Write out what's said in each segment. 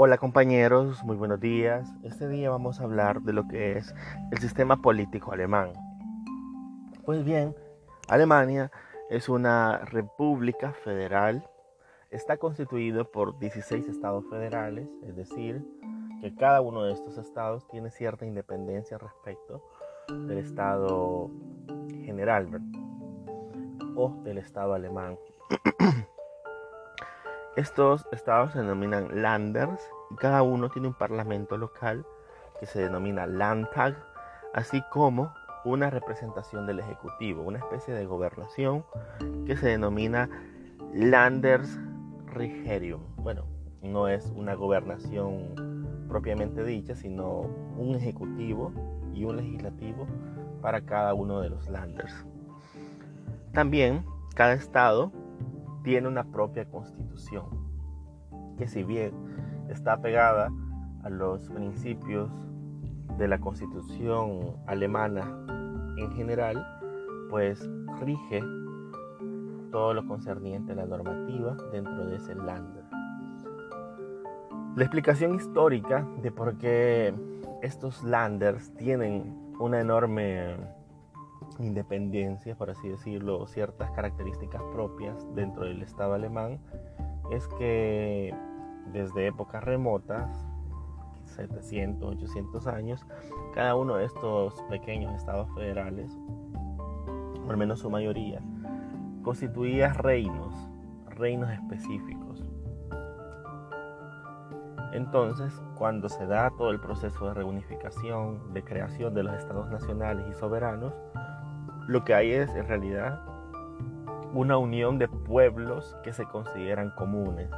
Hola compañeros, muy buenos días. Este día vamos a hablar de lo que es el sistema político alemán. Pues bien, Alemania es una república federal. Está constituido por 16 estados federales, es decir, que cada uno de estos estados tiene cierta independencia respecto del estado general o del estado alemán. Estos estados se denominan Landers y cada uno tiene un parlamento local que se denomina Landtag, así como una representación del Ejecutivo, una especie de gobernación que se denomina Landesregierung. Bueno, no es una gobernación propiamente dicha, sino un ejecutivo y un legislativo para cada uno de los Landers. También cada estado tiene una propia constitución, que si bien está pegada a los principios de la constitución alemana en general, pues rige todo lo concerniente a la normativa dentro de ese Lander. La explicación histórica de por qué estos Landers tienen una enorme independencia, por así decirlo, ciertas características propias dentro del Estado alemán, es que desde épocas remotas, 700, 800 años, cada uno de estos pequeños estados federales, o al menos su mayoría, constituía reinos, reinos específicos. Entonces, cuando se da todo el proceso de reunificación, de creación de los estados nacionales y soberanos, lo que hay es en realidad una unión de pueblos que se consideran comunes,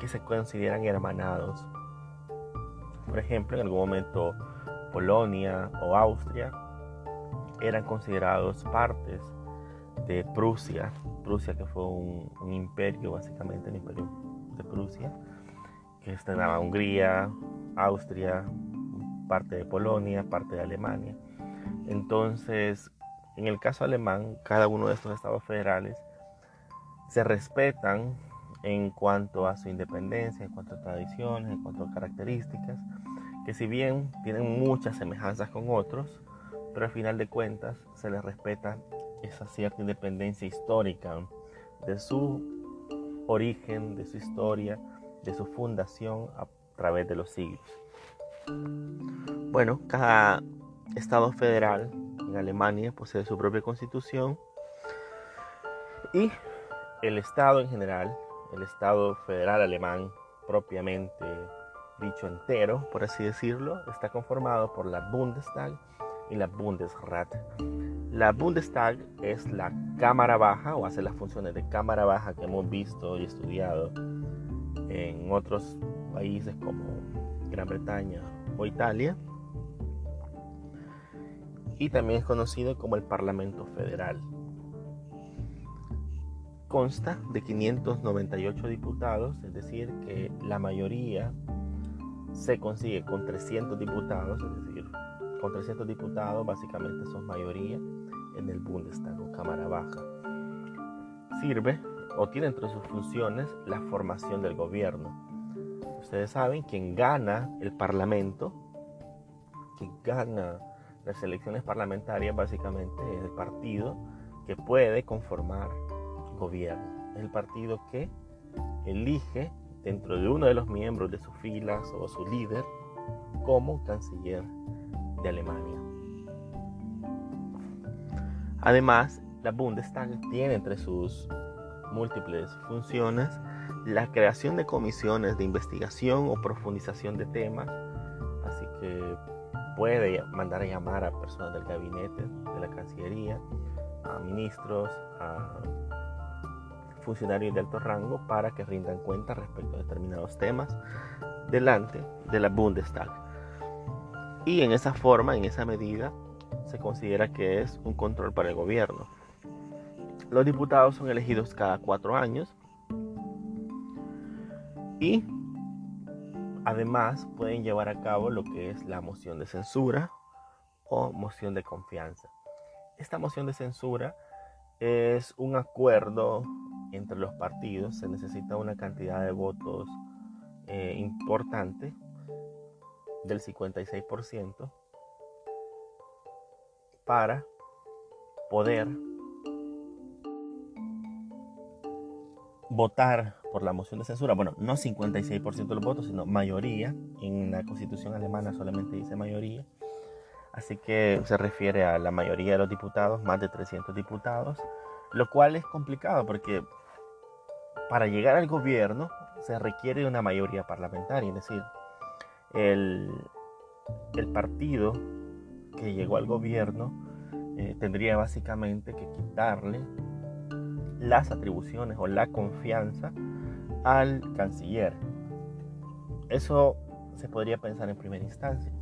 que se consideran hermanados. Por ejemplo, en algún momento Polonia o Austria eran considerados partes de Prusia, Prusia que fue un, imperio, básicamente el imperio de Prusia, que estrenaba Hungría, Austria, parte de Polonia, parte de Alemania. Entonces, en el caso alemán, cada uno de estos estados federales se respetan en cuanto a su independencia, en cuanto a tradiciones, en cuanto a características, que si bien tienen muchas semejanzas con otros, pero al final de cuentas se les respeta esa cierta independencia histórica de su origen, de su historia, de su fundación a través de los siglos. Bueno, cada estado federal en Alemania posee su propia constitución y el Estado en general, el Estado federal alemán propiamente dicho entero, por así decirlo, está conformado por la Bundestag y la Bundesrat. La Bundestag es la Cámara Baja o hace las funciones de Cámara Baja que hemos visto y estudiado en otros países como Gran Bretaña o Italia y también es conocido como el Parlamento Federal. Consta de 598 diputados, es decir, que la mayoría se consigue con 300 diputados, es decir, con 300 diputados básicamente son mayoría en el Bundestag o Cámara Baja. Sirve o tiene entre sus funciones la formación del gobierno. Ustedes saben, quien gana el Parlamento, quien gana las elecciones parlamentarias básicamente es el partido que puede conformar gobierno. Es el partido que elige dentro de uno de los miembros de sus filas o su líder como canciller de Alemania. Además, la Bundestag tiene entre sus múltiples funciones la creación de comisiones de investigación o profundización de temas, así que puede mandar a llamar a personas del gabinete de la Cancillería, a ministros, a funcionarios de alto rango para que rindan cuenta respecto a determinados temas delante de la Bundestag. Y en esa forma, en esa medida, se considera que es un control para el gobierno. Los diputados son elegidos cada cuatro años y Además, pueden llevar a cabo lo que es la moción de censura o moción de confianza. Esta moción de censura es un acuerdo entre los partidos. Se necesita una cantidad de votos eh, importante del 56% para poder votar por la moción de censura. Bueno, no 56% de los votos, sino mayoría. En la constitución alemana solamente dice mayoría. Así que se refiere a la mayoría de los diputados, más de 300 diputados, lo cual es complicado porque para llegar al gobierno se requiere una mayoría parlamentaria, es decir, el, el partido que llegó al gobierno eh, tendría básicamente que quitarle las atribuciones o la confianza al canciller. Eso se podría pensar en primera instancia.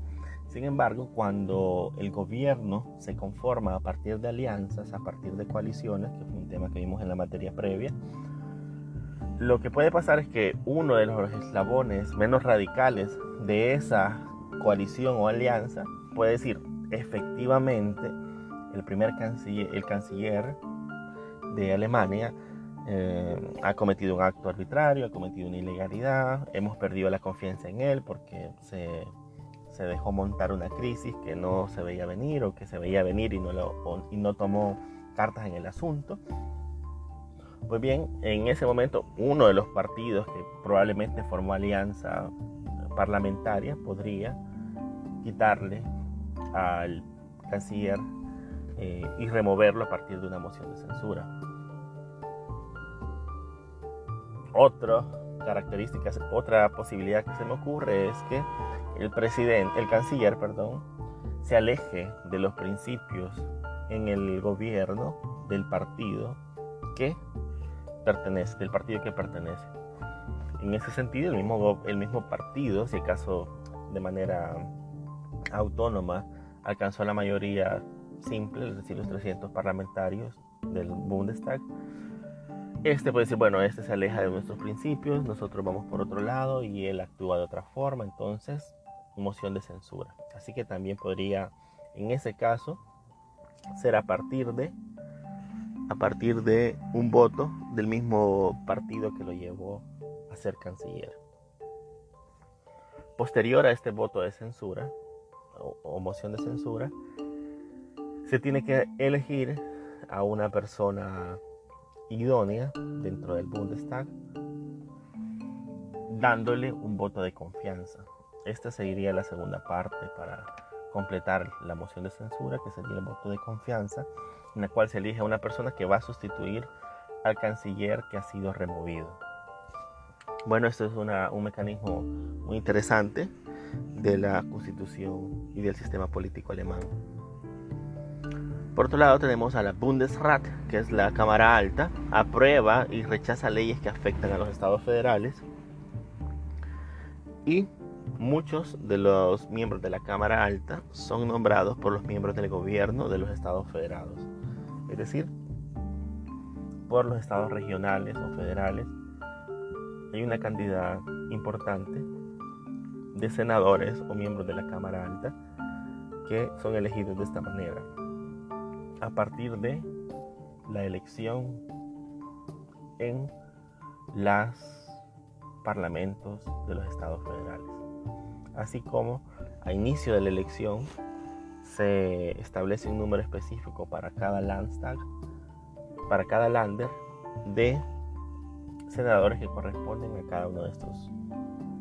Sin embargo, cuando el gobierno se conforma a partir de alianzas, a partir de coaliciones, que fue un tema que vimos en la materia previa, lo que puede pasar es que uno de los eslabones menos radicales de esa coalición o alianza puede decir, efectivamente, el primer canciller, el canciller de Alemania eh, ha cometido un acto arbitrario, ha cometido una ilegalidad, hemos perdido la confianza en él porque se, se, dejó montar una crisis que no se veía venir o que se veía venir y no, lo, y no tomó cartas en el asunto. Pues bien, en ese momento uno de los partidos que probablemente formó alianza parlamentaria podría quitarle al canciller eh, y removerlo a partir de una moción de censura. Otra característica, otra posibilidad que se me ocurre es que el presidente, el canciller, perdón, se aleje de los principios en el gobierno del partido que pertenece, del partido que pertenece. En ese sentido, el mismo, el mismo partido, si acaso de manera autónoma, alcanzó la mayoría simple, es decir, los 300 parlamentarios del Bundestag, este puede decir, bueno, este se aleja de nuestros principios, nosotros vamos por otro lado y él actúa de otra forma, entonces, moción de censura. Así que también podría, en ese caso, ser a partir de a partir de un voto del mismo partido que lo llevó a ser canciller. Posterior a este voto de censura o, moción de censura, se tiene que elegir a una persona idónea dentro del Bundestag, dándole un voto de confianza. Esta seguiría la segunda parte para completar la moción de censura, que sería el voto de confianza, en la cual se elige a una persona que va a sustituir al canciller que ha sido removido. Bueno, esto es un mecanismo muy interesante de la constitución y del sistema político alemán. Por otro lado tenemos a la Bundesrat, que es la Cámara Alta, aprueba y rechaza leyes que afectan a los estados federales. Y muchos de los miembros de la Cámara Alta son nombrados por los miembros del gobierno de los estados federados. Es decir, por los estados regionales o federales hay una cantidad importante de senadores o miembros de la Cámara Alta que son elegidos de esta manera a partir de la elección en los parlamentos de los estados federales. Así como a inicio de la elección se establece un número específico para cada Landtag, para cada Lander de senadores que corresponden a cada uno de estos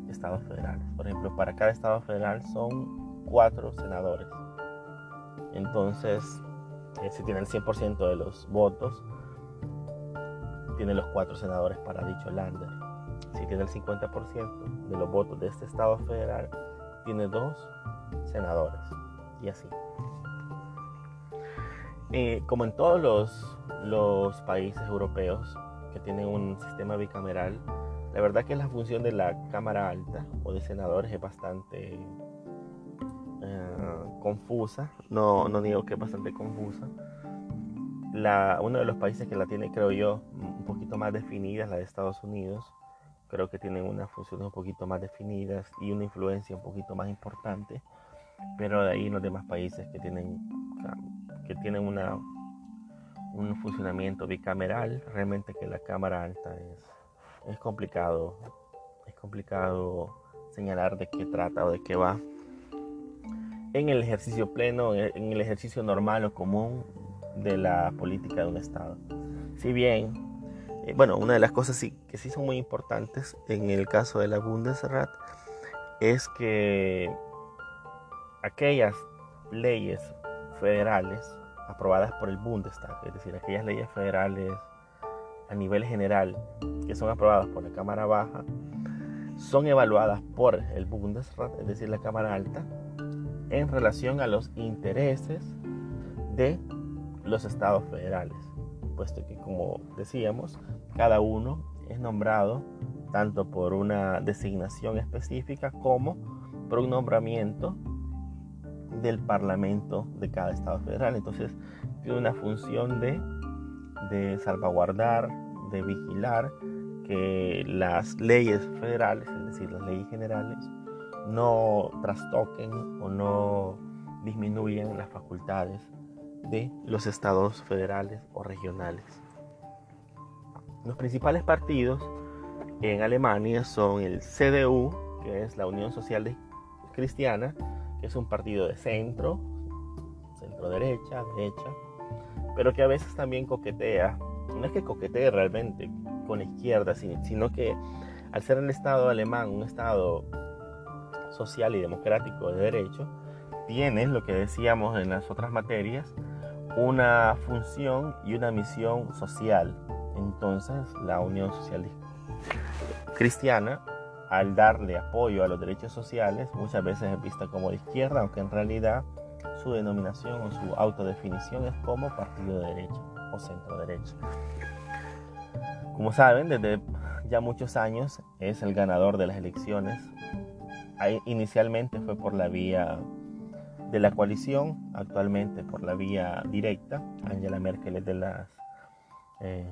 estados federales. Por ejemplo, para cada estado federal son cuatro senadores. Entonces, si tiene el 100% de los votos, tiene los cuatro senadores para dicho lander. Si tiene el 50% de los votos de este estado federal, tiene dos senadores. Y así. Como en todos los, los países europeos que tienen un sistema bicameral, la verdad que la función de la Cámara Alta o de senadores es bastante confusa. No, no digo que es bastante confusa. La, uno de los países que la tiene, creo yo, un poquito más definida es la de Estados Unidos. Creo que tienen unas funciones un poquito más definidas y una influencia un poquito más importante. Pero de ahí los demás países que tienen, que tienen una, un funcionamiento bicameral, realmente que la Cámara Alta es es complicado es complicado señalar de qué trata o de qué va en el ejercicio pleno, en el ejercicio normal o común de la política de un Estado. Si bien, eh, bueno, una de las cosas sí, que sí son muy importantes en el caso de la Bundesrat es que aquellas leyes federales aprobadas por el Bundestag, es decir, aquellas leyes federales a nivel general que son aprobadas por la Cámara Baja, son evaluadas por el Bundesrat, es decir, la Cámara Alta, en relación a los intereses de los estados federales, puesto que, como decíamos, cada uno es nombrado tanto por una designación específica como por un nombramiento del parlamento de cada estado federal. Entonces, tiene una función de, de salvaguardar, de vigilar que las leyes federales, es decir, las leyes generales, no trastoquen o no disminuyan las facultades de los estados federales o regionales. Los principales partidos en Alemania son el CDU, que es la Unión Social Cristiana, que es un partido de centro, centro derecha, derecha, pero que a veces también coquetea, no es que coquetee realmente con la izquierda, sino que al ser el Estado alemán un Estado social y democrático de derecho, tiene, lo que decíamos en las otras materias, una función y una misión social. Entonces, la Unión Social Cristiana, al darle apoyo a los derechos sociales, muchas veces es vista como de izquierda, aunque en realidad su denominación o su autodefinición es como partido de derecha o centro derecha. Como saben, desde ya muchos años es el ganador de las elecciones inicialmente fue por la vía de la coalición, actualmente por la vía directa. Angela Merkel es de las eh,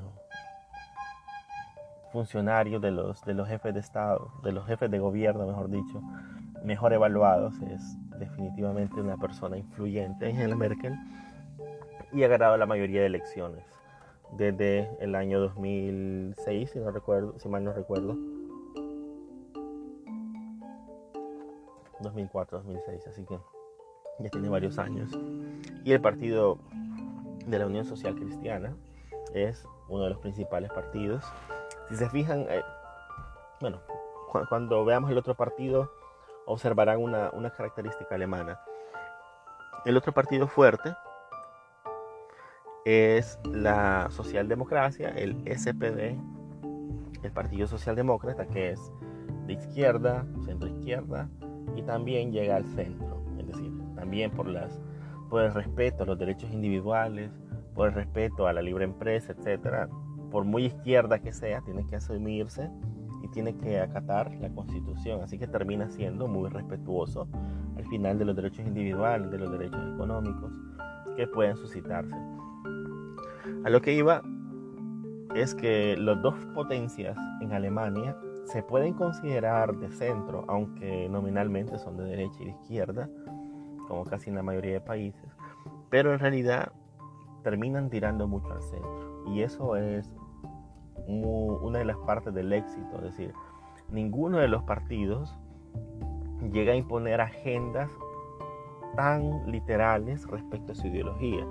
funcionarios de los, de los jefes de Estado, de los jefes de gobierno, mejor dicho, mejor evaluados. Es definitivamente una persona influyente, Angela Merkel, y ha ganado la mayoría de elecciones desde el año 2006, si no recuerdo, si mal no recuerdo 2004-2006, así que ya tiene varios años. Y el partido de la Unión Social Cristiana es uno de los principales partidos. Si se fijan, eh, bueno, cuando veamos el otro partido, observarán una, una característica alemana. El otro partido fuerte es la socialdemocracia, el SPD, el Partido Socialdemócrata, que es de izquierda, centro izquierda, y también llega al centro, es decir, también por, las, por el respeto a los derechos individuales, por el respeto a la libre empresa, etcétera, por muy izquierda que sea, tiene que asumirse y tiene que acatar la constitución, así que termina siendo muy respetuoso al final de los derechos individuales, de los derechos económicos que pueden suscitarse. A lo que iba es que las dos potencias en Alemania se pueden considerar de centro, aunque nominalmente son de derecha y de izquierda, como casi en la mayoría de países, pero en realidad terminan tirando mucho al centro. Y eso es una de las partes del éxito, es decir, ninguno de los partidos llega a imponer agendas tan literales respecto a su ideología.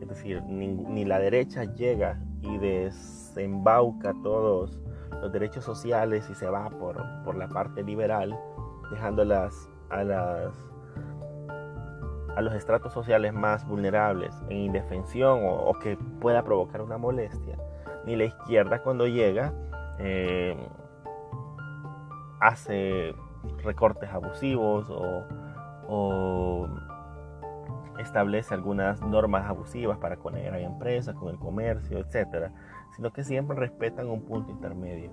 Es decir, ni, ni la derecha llega y desembauca todos los derechos sociales y se va por, por la parte liberal, dejándolas a las a los estratos sociales más vulnerables en indefensión o, que pueda provocar una molestia, ni la izquierda cuando llega eh, hace recortes abusivos o, o, establece algunas normas abusivas para con la empresa, con el comercio, etc sino que siempre respetan un punto intermedio.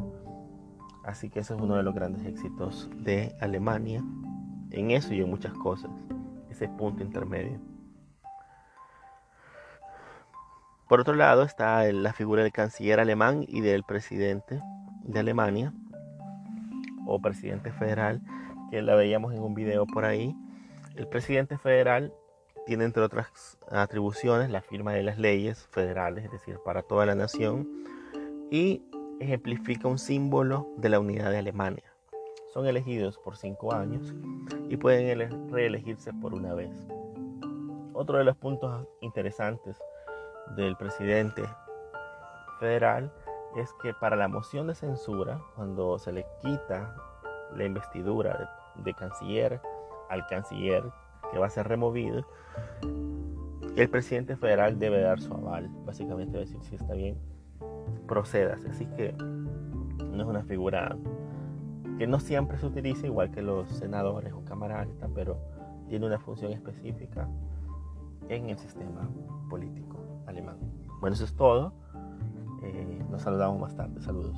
Así que eso es uno de los grandes éxitos de Alemania, en eso y en muchas cosas, ese punto intermedio. Por otro lado está la figura del canciller alemán y del presidente de Alemania, o presidente federal, que la veíamos en un video por ahí. El presidente federal tiene entre otras atribuciones la firma de las leyes federales, es decir, para toda la nación, y ejemplifica un símbolo de la unidad de Alemania. son elegidos por cinco años y pueden reelegirse por una vez. Otro de los puntos interesantes del presidente federal es que para la moción de censura, cuando se le quita la investidura de, canciller al canciller que va a ser removido, el presidente federal debe dar su aval, básicamente decir si está bien, procedas. Así que no es una figura que no siempre se utiliza igual que los senadores o cámara alta, pero tiene una función específica en el sistema político alemán. Bueno, eso es todo. Eh, nos saludamos más tarde. Saludos.